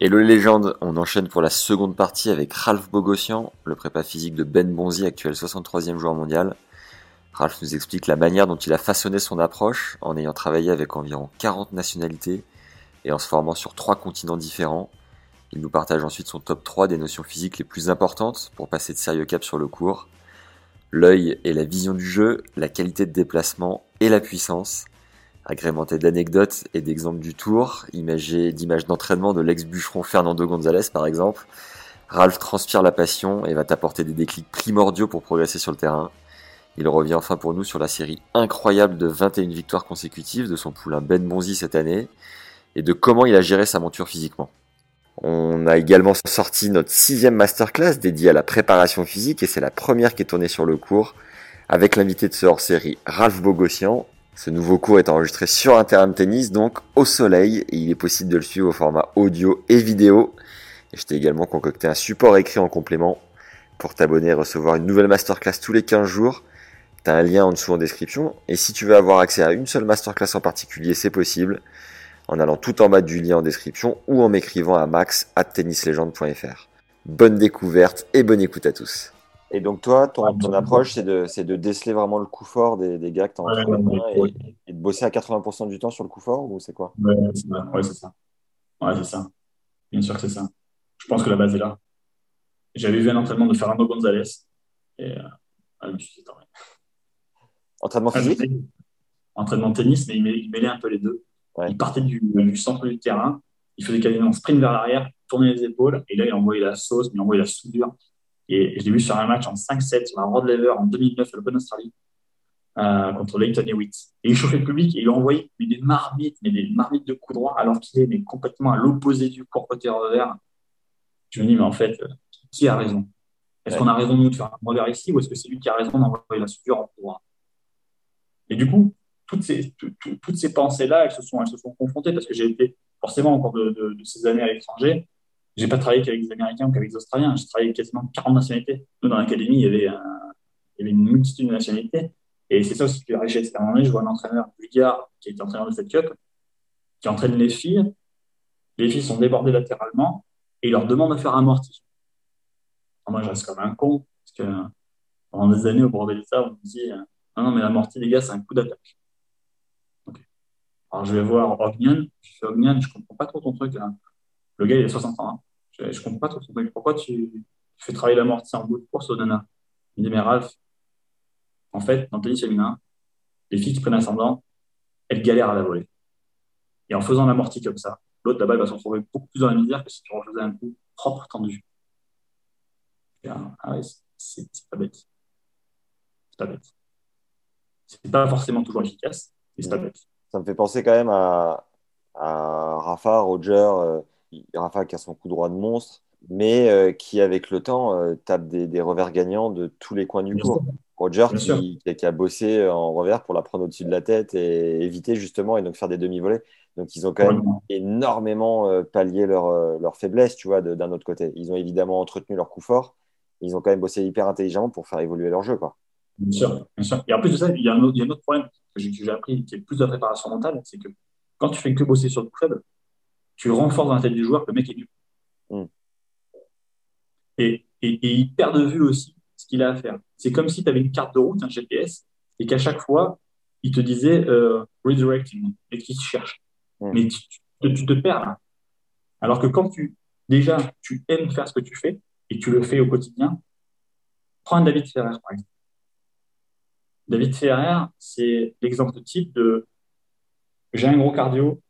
Hello les légendes, on enchaîne pour la seconde partie avec Ralph Bogossian, le prépa physique de Ben Bonzi, actuel 63e joueur mondial. Ralph nous explique la manière dont il a façonné son approche en ayant travaillé avec environ 40 nationalités et en se formant sur trois continents différents. Il nous partage ensuite son top 3 des notions physiques les plus importantes pour passer de sérieux cap sur le cours. L'œil et la vision du jeu, la qualité de déplacement et la puissance, agrémenté d'anecdotes et d'exemples du tour, d'images d'entraînement de l'ex-bûcheron Fernando González par exemple. Ralph transpire la passion et va t'apporter des déclics primordiaux pour progresser sur le terrain. Il revient enfin pour nous sur la série incroyable de 21 victoires consécutives de son poulain Ben Bonzi cette année et de comment il a géré sa monture physiquement. On a également sorti notre sixième masterclass dédiée à la préparation physique et c'est la première qui est tournée sur le cours avec l'invité de ce hors-série Ralph Bogossian. Ce nouveau cours est enregistré sur un terrain de tennis, donc au soleil, et il est possible de le suivre au format audio et vidéo. Je t'ai également concocté un support écrit en complément pour t'abonner et recevoir une nouvelle masterclass tous les 15 jours. T'as un lien en dessous en description. Et si tu veux avoir accès à une seule masterclass en particulier, c'est possible en allant tout en bas du lien en description ou en m'écrivant à max at tennislegende.fr. Bonne découverte et bonne écoute à tous. Et donc toi, ton, ton approche, c'est de, déceler vraiment le coup fort des, des gars que tu Ouais, et, ouais. et de bosser à 80% du temps sur le coup fort ou c'est quoi? Ouais, c'est ça. Ouais, c'est ça. Bien sûr que c'est ça. Je pense que la base est là. J'avais vu un entraînement de Fernando González. Et euh, ah, je me suis. Entraînement Ah, physique? Entraînement de tennis, mais il mêlait, un peu les deux. Il partait du, du centre du terrain, il faisait quasiment un sprint vers l'arrière, tournait les épaules, et là, il envoyait la sauce, il envoyait la soudure. Et je l'ai vu sur un match en 5-7 sur un Rod Lever en 2009 à l'Open Australie euh, contre Leighton Hewitt. Et il chauffait le public et il a envoyé mais des marmites, mais des marmites de coups droits, alors qu'il est mais complètement à l'opposé du court côté revers. Je me dis, mais en fait, euh, qui a raison? Est-ce Ouais. qu'on a raison, nous, de faire un revers ici, ou est-ce que c'est lui qui a raison d'envoyer la soudure en coup droit Et du coup, toutes ces, tout- tout- toutes ces pensées-là, elles se sont, elles se sont confrontées parce que j'ai été, forcément, au cours de, de- de ces années à l'étranger, j'ai pas travaillé qu'avec des Américains ou qu'avec des Australiens. J'ai travaillé quasiment 40 nationalités. Nous, dans l'académie, il y avait, un- il y avait une multitude de nationalités. Et c'est ça aussi qui est riche. À un moment donné, je vois un entraîneur bulgare qui était entraîneur de Fed Cup, qui entraîne les filles. Les filles sont débordées latéralement et il leur demande de faire un moi, je reste comme un con parce que pendant des années, au bord de l'État, on me dit euh, non, non, mais l'amorti, les gars, c'est un coup d'attaque. Alors je vais voir Ognian. Je fais Ognian, je comprends pas trop ton truc. là. Le gars, il a 60 ans. hein. Je, je comprends pas trop ton truc. Pourquoi tu, tu fais travailler l'amorti en bout de course au nana Il dit, mais Ralph, en fait, dans le tennis féminin, les filles qui prennent ascendant, elles galèrent à la volée. Et en faisant l'amorti comme ça, l'autre là-bas, il va se retrouver beaucoup plus dans la misère que si tu refaisais un coup propre, tendu. Et, ah, ouais, c'est- pas bête. C'est pas bête. C'est pas forcément toujours efficace, mais c'est pas bête. Ça me fait penser quand même à, à Rafa, Roger, euh, Rafa qui a son coup droit de monstre, mais euh, qui avec le temps euh, tape des, des revers gagnants de tous les coins du cours. Roger qui, qui a, bossé en revers pour la prendre au-dessus de la tête et éviter justement et donc faire des demi-volées. Donc ils ont quand même énormément euh, pallié leur, euh, leur faiblesse, tu vois, d'un autre côté. Ils ont évidemment entretenu leur coup fort. Ils ont quand même bossé hyper intelligemment pour faire évoluer leur jeu, quoi. Bien sûr, bien sûr. Et en plus de ça, il y a un autre, il y a un autre problème que j'ai que j'ai appris, qui est plus de la préparation mentale, c'est que quand tu fais que bosser sur le coup faible, tu renforces dans la tête du joueur que le mec est nul. Mm. Et, et, et il perd de vue aussi ce qu'il a à faire. C'est comme si tu avais une carte de route, un GPS, et qu'à chaque fois, il te disait euh, redirecting, et qu'il te cherche. Mm. Mais tu, tu- tu te perds là. Alors que quand tu, déjà, tu aimes faire ce que tu fais, et tu le fais au quotidien, prends un David Ferrer, par exemple. David Ferrer, c'est l'exemple type de j'ai un gros cardio,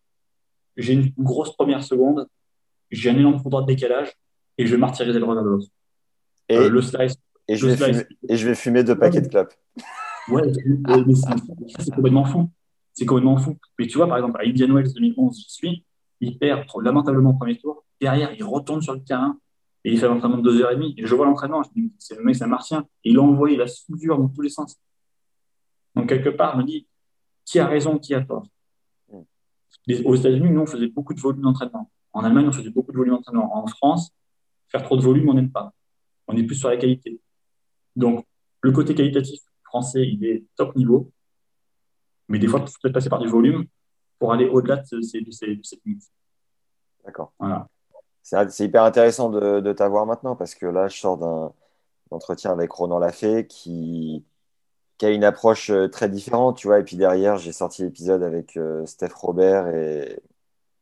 j'ai une grosse première seconde, j'ai un élan de coup droit de décalage et je vais martyriser le revers de l'autre. Et, Euh, le slice, et, je le vais slice. fumer, et je vais fumer deux paquets de clopes. ouais, mais c'est complètement fou. C'est complètement fou. Mais tu vois, par exemple, à Indian Wells 2011, j'y suis, il perd lamentablement au premier tour. Derrière, il retourne sur le terrain et il fait l'entraînement de deux heures et demie. Et je vois l'entraînement, je dis, c'est le mec, c'est un martien. Et il a envoyé la soudure dans tous les sens. Donc, quelque part, je me dis, qui a raison, qui a tort? Aux États-Unis, nous, on faisait beaucoup de volume d'entraînement. En Allemagne, on faisait beaucoup de volume d'entraînement. En France, faire trop de volume, on n'aime pas. On est plus sur la qualité. Donc, le côté qualitatif français, il est top niveau. Mais des fois, il faut peut-être passer par du volume pour aller au-delà de ces, de ces, limites. D'accord. Voilà. C'est hyper intéressant de, de t'avoir maintenant parce que là, je sors d'un entretien avec Ronan Lafay qui, qui a une approche euh, très différente, tu vois. Et puis derrière, j'ai sorti l'épisode avec euh, Steph Robert et,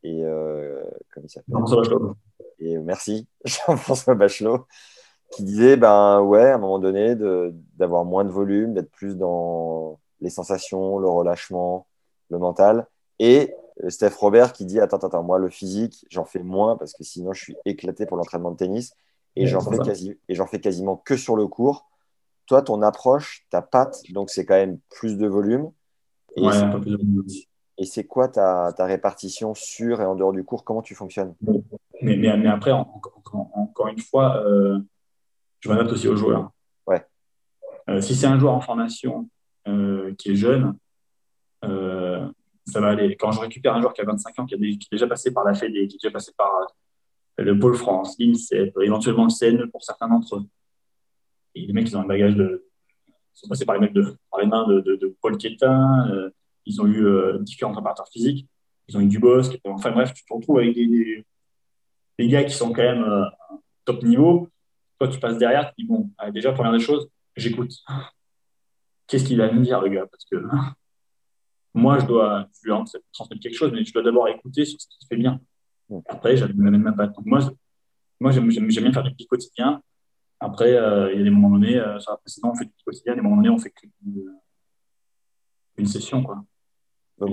et euh, comment il s'appelle? Et merci, Jean-François Bachelot, qui disait, ben ouais, à un moment donné, d'avoir moins de volume, d'être plus dans les sensations, le relâchement, le mental. Et Steph Robert qui dit, attends, attends, moi, le physique, j'en fais moins parce que sinon, je suis éclaté pour l'entraînement de tennis. Et j'en fais, quasi, fais quasiment que sur le cours toi, ton approche, ta patte, donc c'est quand même plus de volume. Et ouais, un peu plus de volume. Et c'est quoi ta, ta, répartition sur et en dehors du cours? Comment tu fonctionnes? Mais, mais, mais, après, encore une fois, euh, je m'adapte aussi aux joueurs. Ouais. Euh, si c'est un joueur en formation euh, qui est jeune, ça va aller. Quand je récupère un joueur qui a 25 ans, qui, qui est déjà passé par la FED, qui est déjà passé par le Pôle France, l'INSEP, éventuellement le CNE pour certains d'entre eux, et les mecs, ils ont un bagage de. Ils sont passés par les, mecs de, par les mains de, de, Paul Quétin. Euh, ils ont eu euh, différents préparateurs physiques. Ils ont eu du boss. Enfin bref, tu te retrouves avec des, des, gars qui sont quand même euh, top niveau. Toi, tu passes derrière, tu dis bon, déjà, première des choses, j'écoute. Qu'est-ce qu'il va me dire, le gars? Parce que moi, je dois je lui transmettre quelque chose, mais je dois d'abord écouter sur ce qui fait bien. Après, même ma patte. Donc, moi, moi j'aime bien faire du petit quotidien. Après, euh, il y a des moments donnés, euh, sur la précédente, on fait du quotidien, des moments donnés, on fait une, une session. Quoi. Donc,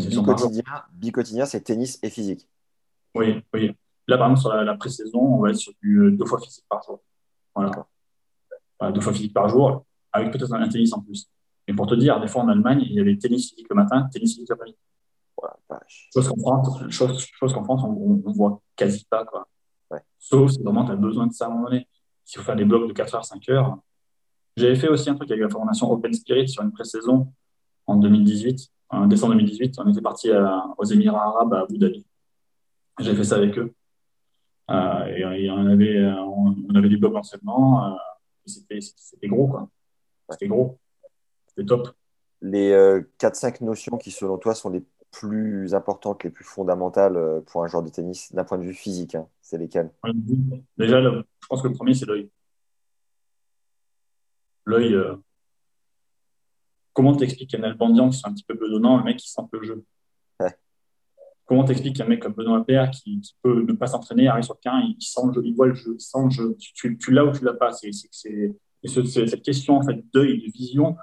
bi-quotidien, c'est tennis et physique. Oui, oui. Là, par exemple, sur la, pré-saison, on va être sur du euh, deux fois physique par jour. Voilà. deux fois physique par jour, avec peut-être un tennis en plus. Et pour te dire, des fois en Allemagne, il y avait tennis physique le matin, tennis physique l'après-midi. Voilà, chose qu'en France, chose, chose qu'en France, on, on, voit quasi pas. Quoi. Ouais. Sauf si vraiment tu as besoin de ça à un moment donné faut faire des blocs de 4 heures, 5 heures. J'avais fait aussi un truc avec la formation Open Spirit sur une pré-saison en 2018, en décembre 2018. On était parti aux Émirats Arabes, à Abu Dhabi. J'avais fait ça avec eux. Euh, et, on, avait, on, avait des blocs d'enseignement. Euh, c'était gros, quoi. C'était gros. C'était top. Les 4-5 euh, notions qui, selon toi, sont les plus importantes, les plus fondamentales pour un joueur de tennis d'un point de vue physique, hein, c'est lesquelles? Déjà, je pense que le premier, c'est l'œil. L'œil, euh, comment t'expliques un Albandian qui sont un petit peu bedonnant, un mec qui sent le jeu? Comment t'expliques qu'un mec comme Benoît Père qui, peut ne pas s'entraîner, arrive sur le terrain, il, sent le jeu, il voit le jeu, il sent le jeu. Tu, l'as ou tu l'as pas? C'est, cette question en fait d'œil, de vision,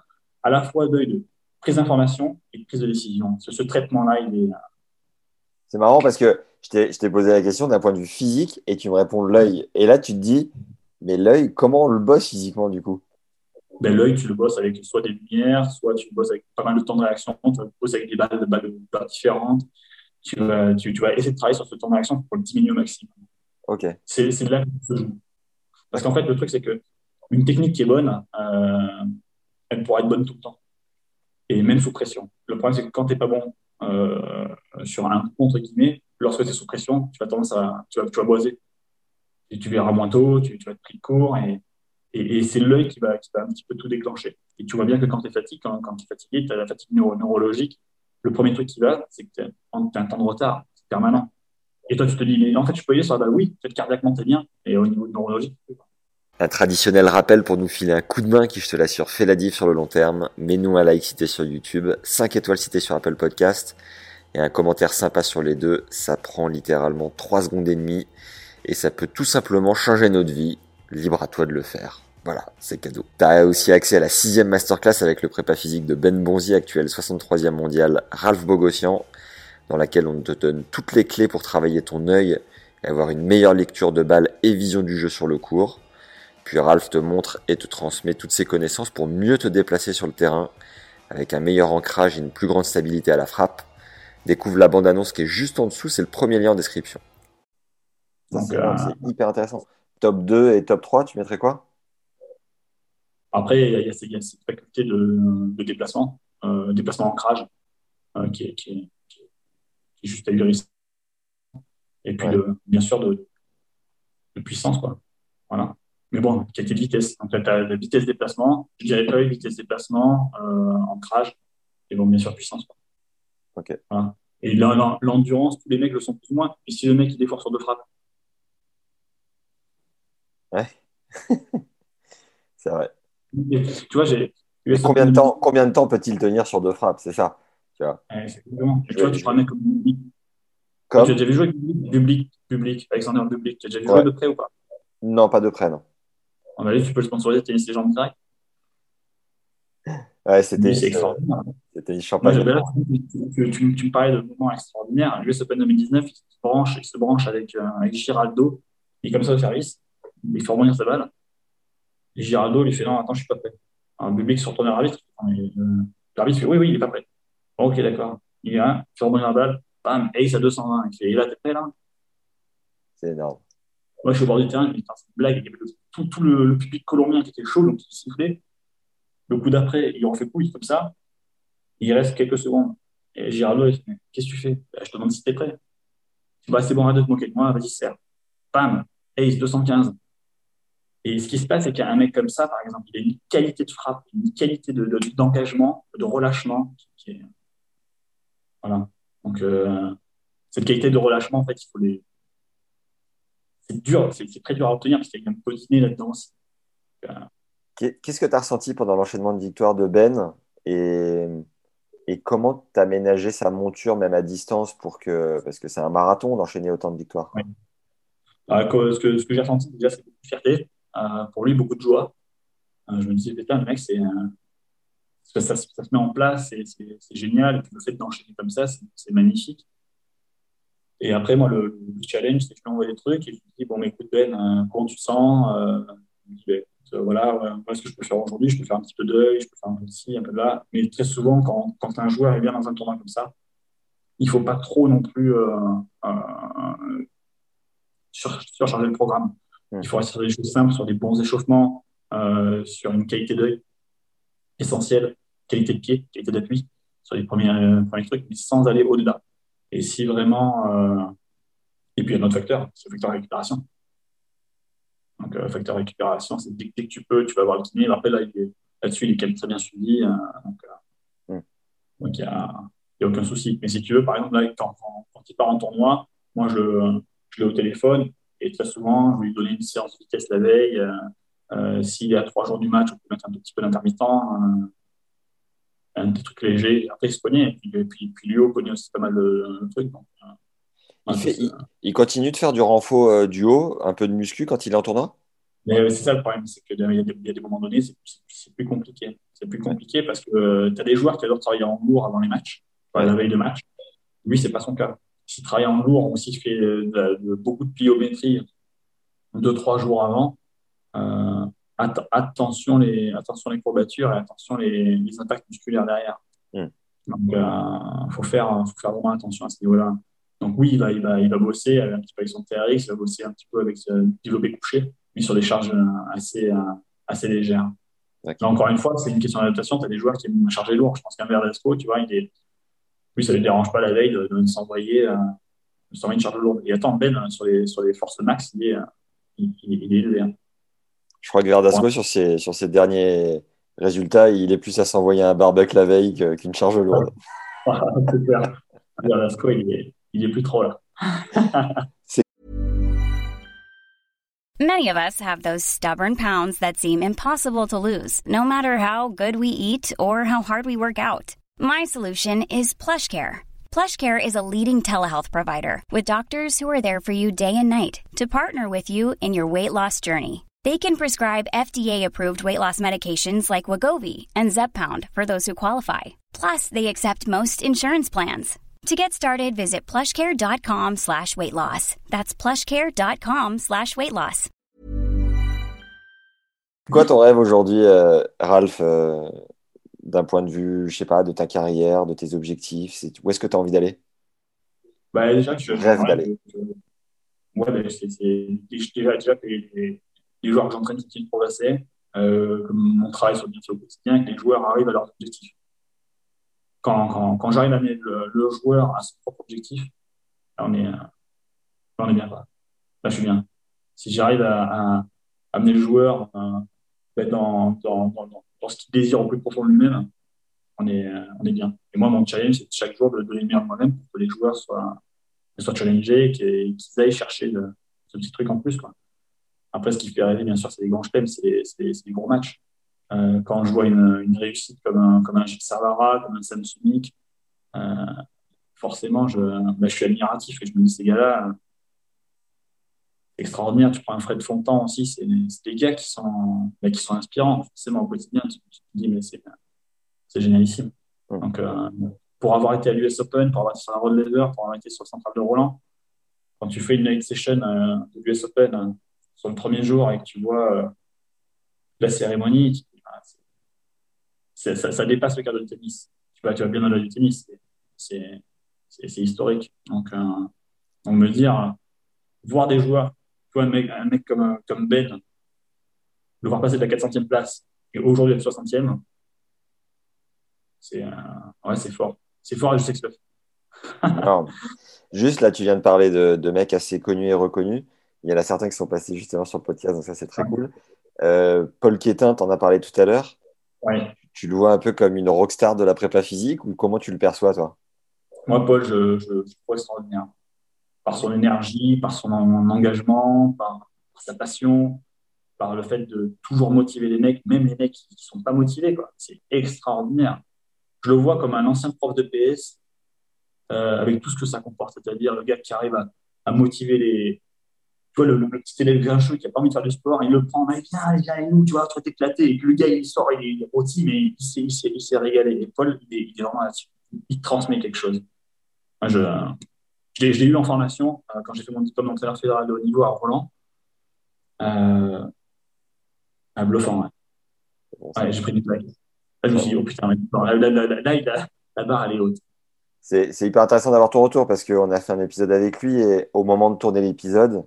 à la fois d'œil de prise d'information et de prise de décision. Ce, ce traitement-là, il est. C'est marrant parce que je t'ai posé la question d'un point de vue physique et tu me réponds l'œil. Et là, tu te dis, mais l'œil, comment on le bosse physiquement du coup? Ben, L'œil, tu le bosses avec soit des lumières, soit tu le bosses avec pas mal de temps de réaction, tu le bosses avec des balles, balles, balles différentes. Tu vas, tu, tu vas, essayer de travailler sur ce temps de réaction pour le diminuer au maximum. Ok. C'est de là que se joue. Parce qu'en fait, le truc, c'est que une technique qui est bonne, euh, elle pourra être bonne tout le temps. Et même sous pression. Le problème, c'est que quand tu n'es pas bon euh, sur un contre guillemets, lorsque tu es sous pression, tu vas tendance à, tu vas, tu boiser. Et tu verras moins tôt, tu, tu vas être pris de court et, et, c'est l'œil qui va, qui va un petit peu tout déclencher. Et tu vois bien que quand tu es fatigué, quand, tu es fatigué, tu as la fatigue neurologique. Le premier truc qui va, c'est que tu as, un temps de retard permanent. Et toi, tu te dis, mais en fait, je peux y aller sur la balle. Oui, peut-être cardiaquement, t'es bien. Et au niveau neurologique, un traditionnel rappel pour nous filer un coup de main qui, je te l'assure, fait la diff sur le long terme. Mets-nous un like cité sur YouTube, 5 étoiles citées sur Apple Podcast et un commentaire sympa sur les deux. Ça prend littéralement 3 secondes et demie et ça peut tout simplement changer notre vie. Libre à toi de le faire. Voilà, c'est cadeau. T'as aussi accès à la sixième masterclass avec le prépa physique de Ben Bonzi, actuel 63e mondial, Ralph Bogossian, dans laquelle on te donne toutes les clés pour travailler ton œil et avoir une meilleure lecture de balle et vision du jeu sur le cours. Puis Ralph te montre et te transmet toutes ses connaissances pour mieux te déplacer sur le terrain, avec un meilleur ancrage et une plus grande stabilité à la frappe. découvre la bande-annonce qui est juste en dessous, c'est le premier lien en description. C'est euh, c'est hyper intéressant. Top 2 et top 3, tu mettrais quoi? Après, il y a, y y cette faculté de, de déplacement, euh, déplacement ancrage, euh, qui, est, qui, est, qui est- qui est juste ahurissant. Et puis, Ouais. de- bien sûr, de, de puissance, quoi. Voilà. Mais bon, qualité de vitesse. Donc, tu as la vitesse déplacement, je dirais œil, vitesse déplacement, euh, ancrage, et bon, bien sûr, puissance. Ok. Voilà. Et l'en- l'en- l'endurance, tous les mecs le sont plus ou moins. Et si le mec, il fort sur deux frappes, Ouais. c'est vrai. et tu vois, j'ai. Combien de temps, combien de temps peut-il tenir sur deux frappes C'est ça? Tu vois. Ouais, exactement. Tu vois, tu prends un mec comme Bublik. Comme? Tu as déjà vu jouer avec Bublik, Bublik, Alexander Bublik. Tu as déjà vu Ouais. jouer de près ou pas? Non, pas de près, non. En tu peux le sponsoriser tennis les jambes direct. Ouais, c'était extraordinaire. c'était champagne. là, tu, tu- tu- tu me parlais de moments extraordinaires. l'US Open 2019, il se branche, il se branche avec, euh, avec Giraldo. Il est comme ça au service. Il fait rebondir sa balle. Et Giraldo lui fait Non, attends, je suis pas prêt. Un Bublik se retourne vers l'arbitre. Attends, mais, euh, L'arbitre fait Oui, oui, il est pas prêt. Bon, ok, d'accord. Il vient, il fait rebondir la balle. Bam, ace à 220. Il fait Et là, t'es prêt là? C'est énorme. Moi, je suis au bord du terrain, je me dis, Putain, c'est une blague. Il y avait le- tout, le, le public colombien qui était chaud, donc il sifflait. Le coup d'après, il refait couille comme ça. Il reste quelques secondes. Et Giraldo, il Mais qu'est-ce que tu fais? Bah, Je te demande si t'es prêt. Bah, c'est bon, arrête de te moquer de moi, vas-y, serre. Bam, Ace 215. Et ce qui se passe, c'est qu'il y a un mec comme ça, par exemple, il a une qualité de frappe, une qualité de- de- d'engagement, de, relâchement. Voilà. Donc, euh, cette qualité de relâchement, en fait, il faut les. C'est dur, c'est très dur à obtenir parce qu'il y a un positionné là-dedans aussi. Qu'est- Qu'est-ce que tu as ressenti pendant l'enchaînement de victoires de Ben et, et comment tu as ménagé sa monture même à distance pour que parce que c'est un marathon d'enchaîner autant de victoires. Ouais. Euh, ce que, ce que j'ai ressenti, déjà, c'est beaucoup de fierté. Euh, pour lui, beaucoup de joie. Euh, je me disais, putain, le mec, c'est, ça, ça, ça se met en place, c'est, génial. Et puis le fait d'enchaîner comme ça, c'est magnifique. Et après, moi, le, le challenge, c'est que je lui envoie des trucs et je lui dis, bon, mais écoute, Ben, euh, comment tu sens euh, Ben, écoute, euh, voilà, ouais, voilà ce que je peux faire aujourd'hui. Je peux faire un petit peu d'œil, je peux faire un peu de ci, un peu de là. Mais très souvent, quand, quand un joueur est bien dans un tournoi comme ça, il faut pas trop non plus euh, euh, sur, surcharger le programme. Mm. Il faut rester sur des choses simples, sur des bons échauffements, euh, sur une qualité d'œil essentielle, qualité de pied, qualité d'appui, sur les premiers, euh, premiers trucs, mais sans aller au-delà. Et si vraiment. euh, Et puis, il y a un autre facteur, c'est le facteur récupération. Donc, euh, facteur récupération, c'est dès, dès que tu peux, tu vas voir le kiné. Après, là, il est- là-dessus, il est quand même très bien suivi. euh, donc, euh, Mm. donc, il n'y a, il y a aucun souci. Mais si tu veux, par exemple, là, quand, quand, quand il part en tournoi, moi, je, je l'ai au téléphone et très souvent, je vais lui donner une séance de vitesse la veille. S'il est à trois jours du match, on peut mettre un petit peu d'intermittent, un des trucs légers. Après, il se connaît. Et puis, et puis, puis connaît aussi pas mal de, trucs. Donc, euh, Il, ouais, fait- c'est- il- il continue de faire du renfort euh, du haut, un peu de muscu quand il est en tournoi? Euh, c'est ça le problème, c'est qu'il y, a des- il y a des moments donnés, c'est plus compliqué. C'est plus compliqué parce que tu as des joueurs qui adorent travailler en lourd avant les matchs, enfin, la veille de match. Lui, c'est pas son cas. S'il travaille en lourd ou s'il fait euh, de, la- de- beaucoup de pliométrie deux, trois jours avant, euh, att- attention, les, attention les courbatures et attention les, les impacts musculaires derrière. Mm. Donc, il faut, faire, faut faire vraiment attention à ce niveau-là. Donc oui, il va, il va, il va bosser un petit peu avec son TRX, il va bosser un petit peu avec ce développé couché, mais sur des charges euh, assez, euh, assez légères. Là, encore une fois, c'est une question d'adaptation. Tu as des joueurs qui aiment charger lourd. Je pense qu'un Verdasco, tu vois, il est... lui, ça ne lui dérange pas la veille de, de s'envoyer euh, une charge lourde. Et attends, Ben, sur les, sur les forces max, il est, euh, il est élevé. hein. Je crois que Verdasco, Ouais. sur ses, sur ses derniers résultats, il est plus à s'envoyer un barbecue la veille qu'une charge lourde. c'est clair. Verdasco, il est, il est plus trop là. Many of us have those stubborn pounds that seem impossible to lose, no matter how good we eat or how hard we work out. My solution is PlushCare. PlushCare is a leading telehealth provider with doctors who are there for you day and night to partner with you in your weight loss journey. They can prescribe FDA-approved weight loss medications like Wagovi and Zepbound for those who qualify. Plus, they accept most insurance plans. To get started, visit plushcare.com slash weight loss. That's plushcare.com slash weight loss. Quoi ton rêve aujourd'hui, euh, Ralph, euh, d'un point de vue, je sais pas, de ta carrière, de tes objectifs? C'est- Où est-ce que tu as envie d'aller? Bah, déjà, d'aller. Ouais, bah, c'est déjà, déjà que les, joueurs que j'entraîne de progresser, euh, que mon travail soit bien fait au quotidien, que les joueurs arrivent à leurs objectifs. Quand, quand, quand j'arrive à amener le, le, joueur à son propre objectif, là, on est, là, on est bien. Là, je suis bien. Si j'arrive à, à, amener le joueur euh, dans, dans, dans, ce qu'il désire au plus profond de lui-même, on est, on est bien. Et moi, mon challenge, c'est chaque jour de donner le meilleur de moi-même pour que les joueurs soient, soient challengés, qu'ils aillent chercher ce petit truc en plus. Quoi. Après, ce qui fait rêver, bien sûr, c'est les grands chelems, c'est les gros matchs. Euh, quand je vois une, une, réussite comme un, comme un Gilles Savara, comme un Sam Sumik, euh, forcément, je, bah, je suis admiratif et je me dis, ces gars-là, extraordinaire. Tu prends un Fred Fontan aussi, c'est des gars qui sont, bah, qui sont inspirants, forcément, au quotidien. Tu, te dis, mais c'est génialissime. Donc, euh, pour avoir été à l'US Open, pour avoir été sur la Road Leather, pour avoir été sur le Central de Roland, quand tu fais une night session euh, de l'US Open euh, sur le premier jour et que tu vois euh, la cérémonie, ah, ça, dépasse le cadre du tennis. Tu vas, tu vas bien le du tennis. C'est historique. Donc, donc, me dire, voir des joueurs vois, un mec, un mec comme, comme Ben, le voir passer de la 400e place et aujourd'hui être 60e, c'est euh, ouais, fort. C'est fort à juste juste là, tu viens de parler de, de, mecs assez connus et reconnus. Il y en a certains qui sont passés justement sur le podcast, donc ça c'est très cool. Euh, Paul Quétin, tu en as parlé tout à l'heure. Ouais. Tu le vois un peu comme une rockstar de la prépa physique ou comment tu le perçois toi? Moi, Paul, je, je, je trouve extraordinaire par son énergie, par son engagement, par, sa passion, par le fait de toujours motiver les mecs, même les mecs qui ne sont pas motivés. C'est extraordinaire. Je le vois comme un ancien prof de PS, euh, avec tout ce que ça comporte, c'est-à-dire le gars qui arrive à, motiver les. Tu vois, le, petit élève grincheux qui n'a pas envie de faire du sport, il le prend, mais viens, viens avec nous, tu vois, tu vas t'éclater. Et puis le gars, il sort, il est rôti, mais il s'est régalé. Et Paul, il est, il est vraiment là-dessus. Il transmet quelque chose. Je, je l'ai eu en formation euh, quand j'ai fait mon diplôme d'entraîneur fédéral de haut niveau à Roland. Euh, à bluffant, ouais. j'ai pris du plaques. Là, je me suis dit, oh putain, là, là, là, la barre, elle est haute. C'est hyper intéressant d'avoir ton retour parce qu'on a fait un épisode avec lui et au moment de tourner l'épisode,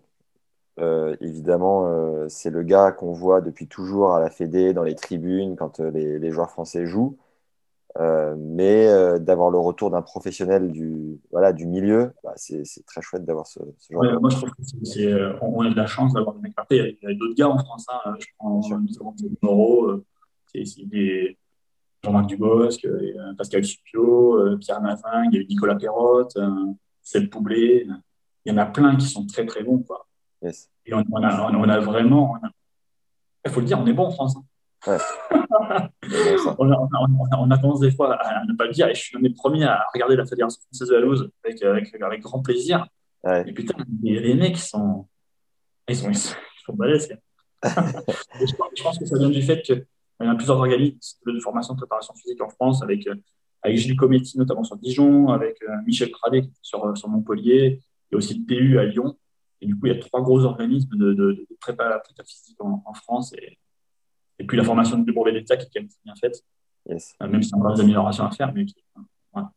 euh, évidemment, euh, c'est le gars qu'on voit depuis toujours à la Fédé, dans les tribunes, quand euh, les, les, joueurs français jouent. Mais d'avoir le retour d'un professionnel du, voilà, du milieu, bah, c'est très chouette d'avoir ce, ce, genre ouais, de... Moi, je trouve qu'on a de la chance d'avoir des mecs Après, il y a, d'autres gars en France. Hein. Je prends Moreau, des Jean-Marc Dubosc, Pascal Supio, Pierre Mazin, il y a eu Nicolas Perrotte, Seb Poublé. Il y en a plein qui sont très très bons. Quoi. Yes. Et on, on, a, on, a, vraiment. Il faut le dire, on est bon en France. Ouais. on, a, on, a, tendance des fois à, ne pas le dire, et je suis un des premiers à regarder la Fédération française de la loose avec, avec, avec grand plaisir. Ouais. Et putain, les, les mecs, sont, ils sont, ils sont, ils sont balèzes. je, pense que ça vient du fait qu'il y a plusieurs organismes de formation de préparation physique en France, avec, avec Gilles Cometti, notamment sur Dijon, avec euh, Michel Pradet sur, sur Montpellier, et aussi le PU à Lyon. Et du coup, il y a trois gros organismes de, de, de prépa, physique en, en France. Et, et puis la formation du brevet d'État qui est quand même bien faite, yes. Euh, même si on a des améliorations à faire. Mais voilà.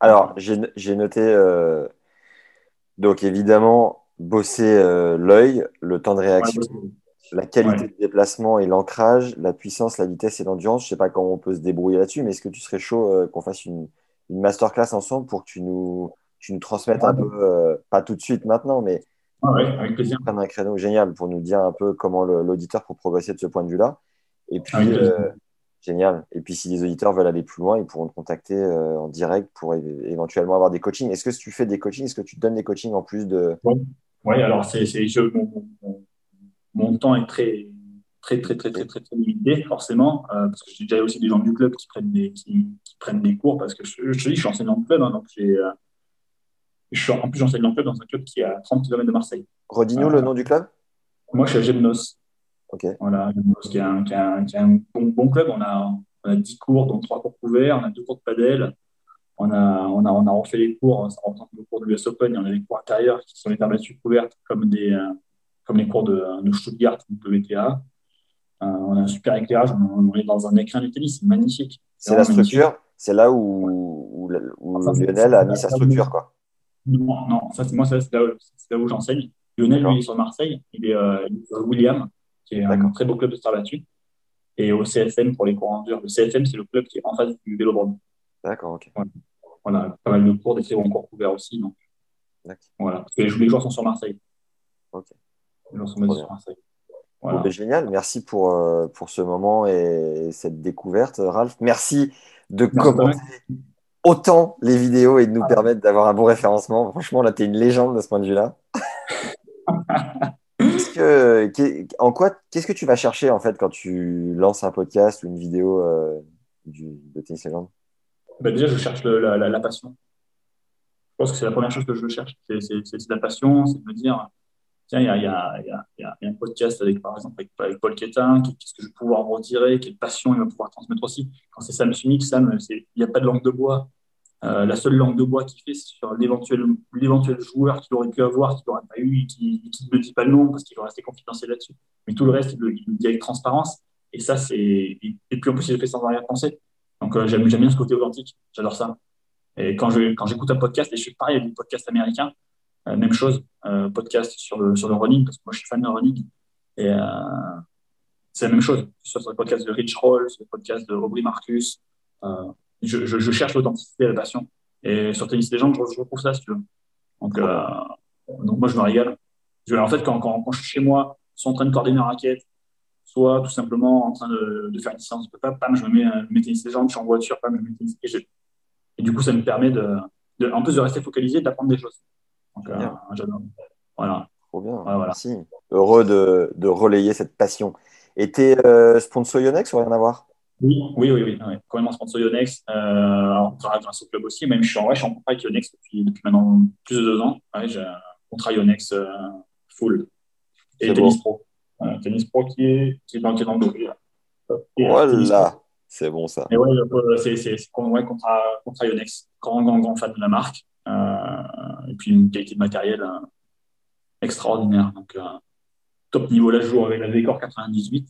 Alors, j'ai noté, euh, donc évidemment, bosser euh, l'œil, le temps de réaction, ouais, la qualité ouais. de déplacement et l'ancrage, la puissance, la vitesse et l'endurance. Je ne sais pas comment on peut se débrouiller là-dessus, mais est-ce que tu serais chaud euh, qu'on fasse une, une, masterclass ensemble pour que tu nous, tu nous transmettes un peu, euh, pas tout de suite maintenant, mais ah ouais, avec plaisir. un créneau génial pour nous dire un peu comment l'auditeur peut progresser de ce point de vue-là. Et puis, euh, génial. Et puis, si les auditeurs veulent aller plus loin, ils pourront te contacter euh, en direct pour éventuellement avoir des coachings. Est-ce que tu fais des coachings? Est-ce que tu donnes des coachings en plus de. Oui, ouais, alors c'est, mon, mon, mon, temps est très, très, très, très, très, très, très limité, forcément, euh, parce que j'ai déjà aussi des gens du club qui prennent des, qui, qui prennent des cours, parce que je, je te dis, je suis enseignant de club, hein, donc j'ai. Je suis, en plus, j'enseigne en club dans un club qui est à 30 km de Marseille. Redis-nous le nom du club? Moi, je suis à Gemnos. Ok. Voilà, Gemnos, qui est un, qui est un, qui est un bon, bon, club. On a, on a 10 cours, dont 3 cours couverts. On a 2 cours de padel. On a, on a, on a refait les cours, ça représente le cours de l'US Open. Et on a les cours intérieurs qui sont les terres couvertes, comme, des, euh, comme les cours de, de Stuttgart, WTA. Euh, on a un super éclairage. On, on est dans un écrin du tennis. C'est magnifique. C'est la structure. C'est là où, où, où Lionel a mis sa structure, quoi. Non, non, ça, c'est moi, c'est là, là, où j'enseigne. Lionel, lui, il est sur Marseille. Il est, euh, William, qui est un très beau club de star là-dessus. Et au CFM pour les cours en dur. Le CFM, c'est le club qui est en face du vélodrome. D'accord, ok. Voilà. pas mal de cours, des très bons cours couverts aussi. Donc. Voilà. Parce que les, joueurs sont sur Marseille. Ok. Les joueurs sont sur Marseille. Voilà. Ben, génial, merci pour, euh, pour ce moment et cette découverte, Ralph. Merci de commenter autant les vidéos et de nous permettre d'avoir un bon référencement. Franchement, là, tu es une légende de ce point de vue-là. en quoi, qu'est-ce que tu vas chercher en fait quand tu lances un podcast ou une vidéo euh, de Tennis Legend? Bah, Déjà, je cherche la, passion. Je pense que c'est la première chose que je cherche. C'est la passion, c'est de me dire tiens, il y a, un podcast avec, par exemple, avec, Paul Quétin, qu'est-ce que je vais pouvoir en retirer, quelle passion il va pouvoir transmettre aussi. Quand c'est Sam Sumik, Sam, il n'y a pas de langue de bois. Euh, la seule langue de bois qu'il fait, c'est sur l'éventuel, joueur qu'il aurait pu avoir, qu'il n'aurait pas eu, et qui, ne dit pas le nom parce qu'il va rester confidentiel là-dessus. Mais tout le reste, il le, dit avec transparence. Et ça, c'est. Et, puis en plus, il le fait sans arrière-pensée. Donc euh, j'aime bien ce côté authentique. J'adore ça. Et quand je quand j'écoute un podcast, et je suis pareil avec des podcasts américains, euh, même chose, podcast sur le, running, parce que moi je suis fan de running. Et c'est la même chose. Sur le podcast de Rich Roll, sur le podcast de Aubrey Marcus je, je, cherche l'authenticité et la passion. Et sur Tennis Legends, je, je retrouve ça, si tu veux. Donc, euh, donc moi, je me régale. Je, en fait, quand, quand, quand, je suis chez moi, soit en train de coordonner une raquette, soit tout simplement en train de, de faire une séance de pam, je me mets, euh, mes Tennis Legends, je suis en voiture, pam, je me mets tennis, et, et, du coup, ça me permet de, de, en plus de rester focalisé, d'apprendre des choses. Donc, euh, j'adore. Voilà. Trop bien. Voilà, Merci. Heureux de, de, relayer cette passion. Et t'es euh, sponsor Yonex ou rien à voir? Oui, oui, oui, oui, Quand même sponsor Yonex, euh, grâce au club aussi. Même je suis en, ouais, je suis en contrat avec Yonex depuis, depuis, maintenant plus de deux ans. Ouais, j'ai un contrat Yonex euh, full. Et Tennis Pro. Euh, tennis Pro qui est, qui est dans, qui est dans le Voilà, c'est bon ça. Et ouais, c'est, c'est, ouais, contrat, contrat Yonex. Grand, grand, grand fan de la marque. Euh, et puis une qualité de matériel euh, extraordinaire. Donc, euh, top niveau. Là, je joue avec la Vecor 98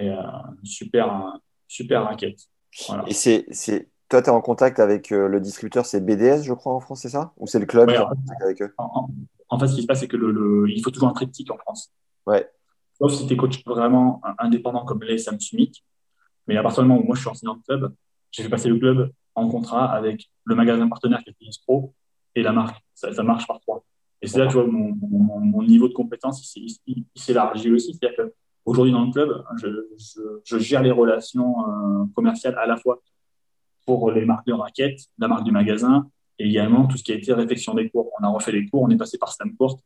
et euh, super, super raquette. Et c'est, c'est, toi, tu es en contact avec euh, le distributeur, c'est BDS, je crois, en France, c'est ça? Ou c'est le club en, avec eux? en, fait, ce qui se passe, c'est que le, il faut toujours un triptyque en France. Ouais. Sauf si tu es coach vraiment indépendant comme les Samsumik. Mais à partir du moment où moi je suis enseignant de club, j'ai fait passer le club en contrat avec le magasin partenaire qui est Tennis Pro et la marque. Ça, ça marche par trois. Et c'est là, tu vois, mon, mon, niveau de compétence, il, il, il s'élargit aussi. C'est-à-dire que Aujourd'hui, dans le club, je, gère les relations euh, commerciales à la fois pour les marques de raquettes, la marque du magasin, et également tout ce qui a été réflexion des cours. On a refait les cours, on est passé par Slamcourt,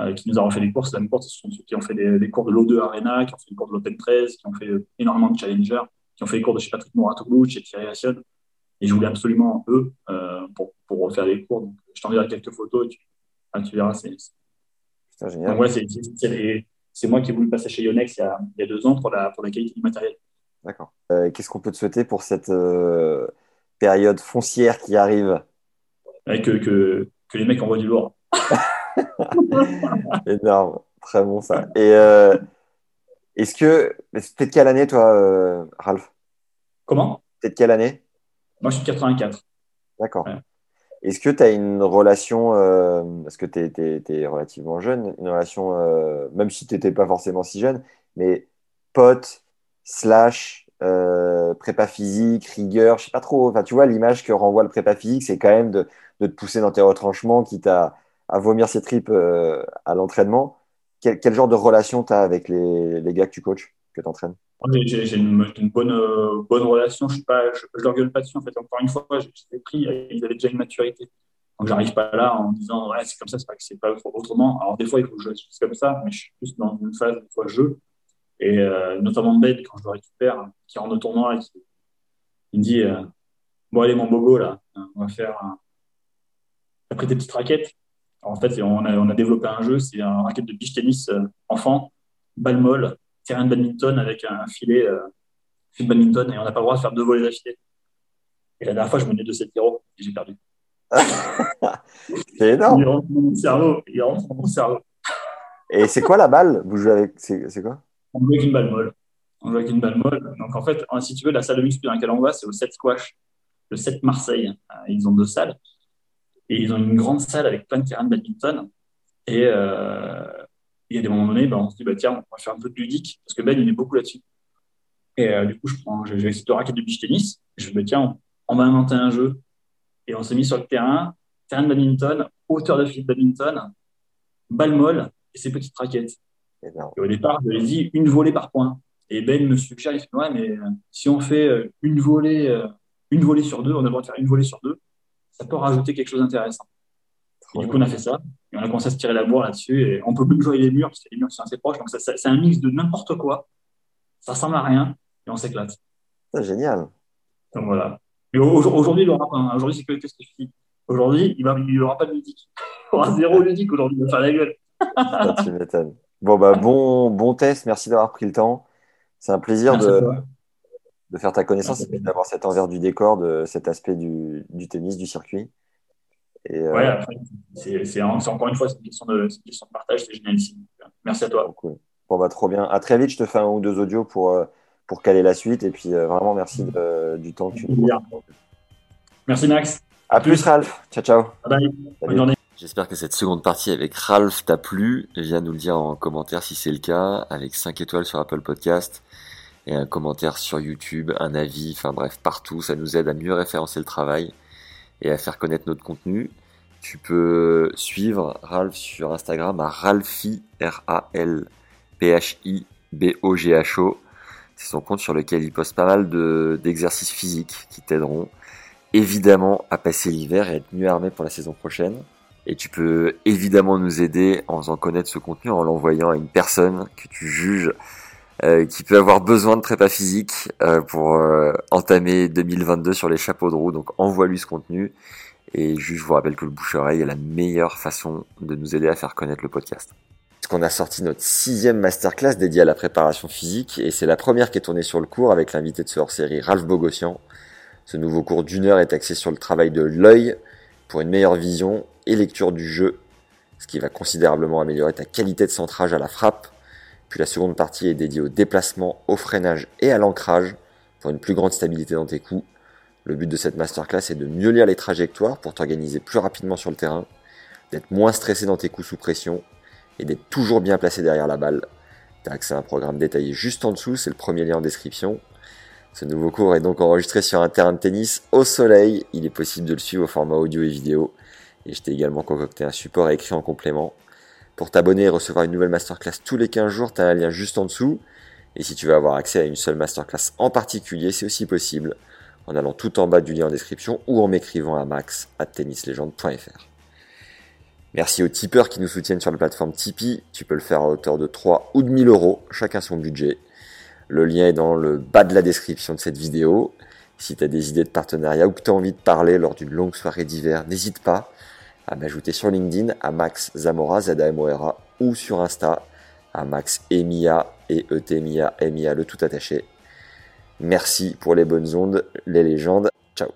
euh, qui nous a refait les cours. Slamcourt, ce sont ceux qui ont fait les, cours de l'O2 Arena, qui ont fait les cours de l'Open 13, qui ont fait énormément de challengers, qui ont fait les cours de chez Patrick Mouratoglou, chez Thierry Assion. Et je voulais absolument eux euh, pour, pour, refaire les cours. Donc, je t'enverrai quelques photos et tu, ah, tu verras. C'est génial. Donc, ouais, c'est c'est moi qui ai voulu passer chez Yonex il y a, il y a deux ans pour la, pour la qualité du matériel. D'accord. Euh, qu'est-ce qu'on peut te souhaiter pour cette euh, période foncière qui arrive? Que, que, que, les mecs envoient du lourd. Énorme. Très bon ça. Et euh, est-ce que. T'es de quelle année, toi, Ralph? Comment? T'es de quelle année? Moi, je suis de 84. D'accord. Est-ce que tu as une relation, euh, parce que tu es, relativement jeune, une relation, euh, même si tu n'étais pas forcément si jeune, mais pote, slash, euh, prépa physique, rigueur, je sais pas trop. Enfin, tu vois, l'image que renvoie le prépa physique, c'est quand même de, te pousser dans tes retranchements, quitte à, à vomir ses tripes à l'entraînement. Quel, genre de relation tu as avec les, les gars que tu coaches, que tu entraînes j'ai une, bonne, euh, bonne relation. Je ne leur gueule pas dessus. En fait, encore une fois, j'ai pris, ils avaient déjà une maturité. Donc, j'arrive pas là en disant, ouais, c'est comme ça, c'est pas pas autrement. Alors, des fois, il faut que je fasse comme ça, mais je suis plus dans une phase, des fois, jeu. Et euh, notamment Ben, quand je le récupère, qui au tournoi et qui il me dit, euh, bon, allez, mon bobo, là, on va faire. Un... T'as pris tes petites raquettes. Alors, en fait, on a, on a développé un jeu, c'est un raquette de beach tennis enfant, balle molle, terrain de badminton avec un filet, euh, de badminton et on n'a pas le droit de faire deux volets d'affilée. Et la dernière fois, je menais de 7 0 et j'ai perdu. c'est énorme. Il rentre dans mon cerveau. Il rentre dans mon cerveau. Et c'est quoi la balle? Vous jouez avec. C'est quoi? On joue avec une balle molle. On joue avec une balle molle. Donc en fait, si tu veux, la salle de muscu dans laquelle on va, c'est au 7 Squash, le 7 Marseille. Euh, ils ont deux salles. Et ils ont une grande salle avec plein de terrains de badminton. Et euh, y a des moments donnés, ben, on se dit, bah, tiens, on va faire un peu de ludique, parce que Ben, il est beaucoup là-dessus. Et euh, du coup, je prends, j'ai essayé de raquettes de beach tennis. je me dis, bah, tiens, on, va inventer un jeu. Et on s'est mis sur le terrain, terrain de badminton, hauteur de fil de badminton, balle molle et ses petites raquettes. Et au départ, je lui ai dit une volée par point. Et Ben me suggère, il fait, ouais, mais euh, si on fait euh, une volée, une volée sur deux, on a le droit de faire une volée sur deux, ça peut rajouter quelque chose d'intéressant. Du coup, on a fait ça. Et on a commencé à se tirer la bourre là-dessus. Et on peut même jouer les murs, parce que les murs sont assez proches. Donc, c'est un mix de n'importe quoi. Ça ressemble à rien. Et on s'éclate. C'est génial. Donc, voilà. Mais aujourd'hui, il pas. Hein. Aujourd'hui, c'est que qu'est-ce que je dis Aujourd'hui, il n'y aura pas de ludique. Il aura zéro ludique aujourd'hui. Il va faire la gueule. tu m'étonnes. Bon, bah, bon, bon test. Merci d'avoir pris le temps. C'est un plaisir de, de, faire ta connaissance et d'avoir cet envers du décor, de cet aspect du, du tennis, du circuit. Et, euh, ouais, c'est encore une fois, c'est une, question de, une question de partage, c'est génial ici. Merci à toi. Cool. Bon, bah, trop bien. À très vite, je te fais un ou deux audios pour, euh, pour caler la suite. Et puis, euh, vraiment, merci du temps que tu nous Merci, Max. À plus, Ralph. Ciao, ciao. Bye. Bonne journée. J'espère que cette seconde partie avec Ralph t'a plu. Viens nous le dire en commentaire si c'est le cas, avec 5 étoiles sur Apple Podcast et un commentaire sur YouTube, un avis, enfin bref, partout. Ça nous aide à mieux référencer le travail et à faire connaître notre contenu. Tu peux suivre Ralph sur Instagram à Ralphie, R-A-L-P-H-I-B-O-G-H-O. C'est son compte sur lequel il poste pas mal d'exercices physiques qui t'aideront évidemment à passer l'hiver et être mieux armé pour la saison prochaine. Et tu peux évidemment nous aider en faisant connaître ce contenu, en l'envoyant à une personne que tu juges euh, qui peut avoir besoin de prépa physique euh, pour euh, entamer 2022 sur les chapeaux de roue. Donc envoie-lui ce contenu. Et juste, je vous rappelle que le bouche-oreille est la meilleure façon de nous aider à faire connaître le podcast. Parce qu'on a sorti notre sixième masterclass dédiée à la préparation physique et c'est la première qui est tournée sur le cours avec l'invité de ce hors-série Ralph Bogossian. Ce nouveau cours d'une heure est axé sur le travail de l'œil pour une meilleure vision et lecture du jeu, ce qui va considérablement améliorer ta qualité de centrage à la frappe la seconde partie est dédiée au déplacement, au freinage et à l'ancrage pour une plus grande stabilité dans tes coups. Le but de cette masterclass est de mieux lire les trajectoires pour t'organiser plus rapidement sur le terrain, d'être moins stressé dans tes coups sous pression et d'être toujours bien placé derrière la balle. Tu as accès à un programme détaillé juste en dessous, c'est le premier lien en description. Ce nouveau cours est donc enregistré sur un terrain de tennis au soleil. Il est possible de le suivre au format audio et vidéo. Et je t'ai également concocté un support écrit en complément. Pour t'abonner et recevoir une nouvelle masterclass tous les 15 jours, tu as un lien juste en dessous. Et si tu veux avoir accès à une seule masterclass en particulier, c'est aussi possible en allant tout en bas du lien en description ou en m'écrivant à max at tennislegende.fr. Merci aux tipeurs qui nous soutiennent sur la plateforme Tipeee. Tu peux le faire à hauteur de 3 ou de 1000 euros, chacun son budget. Le lien est dans le bas de la description de cette vidéo. Si tu des idées de partenariat ou que tu envie de parler lors d'une longue soirée d'hiver, n'hésite pas à m'ajouter sur LinkedIn à Max Zamora, z a m o r ou sur Insta à Max Emia et Etemia Emia le tout attaché. Merci pour les bonnes ondes, les légendes. Ciao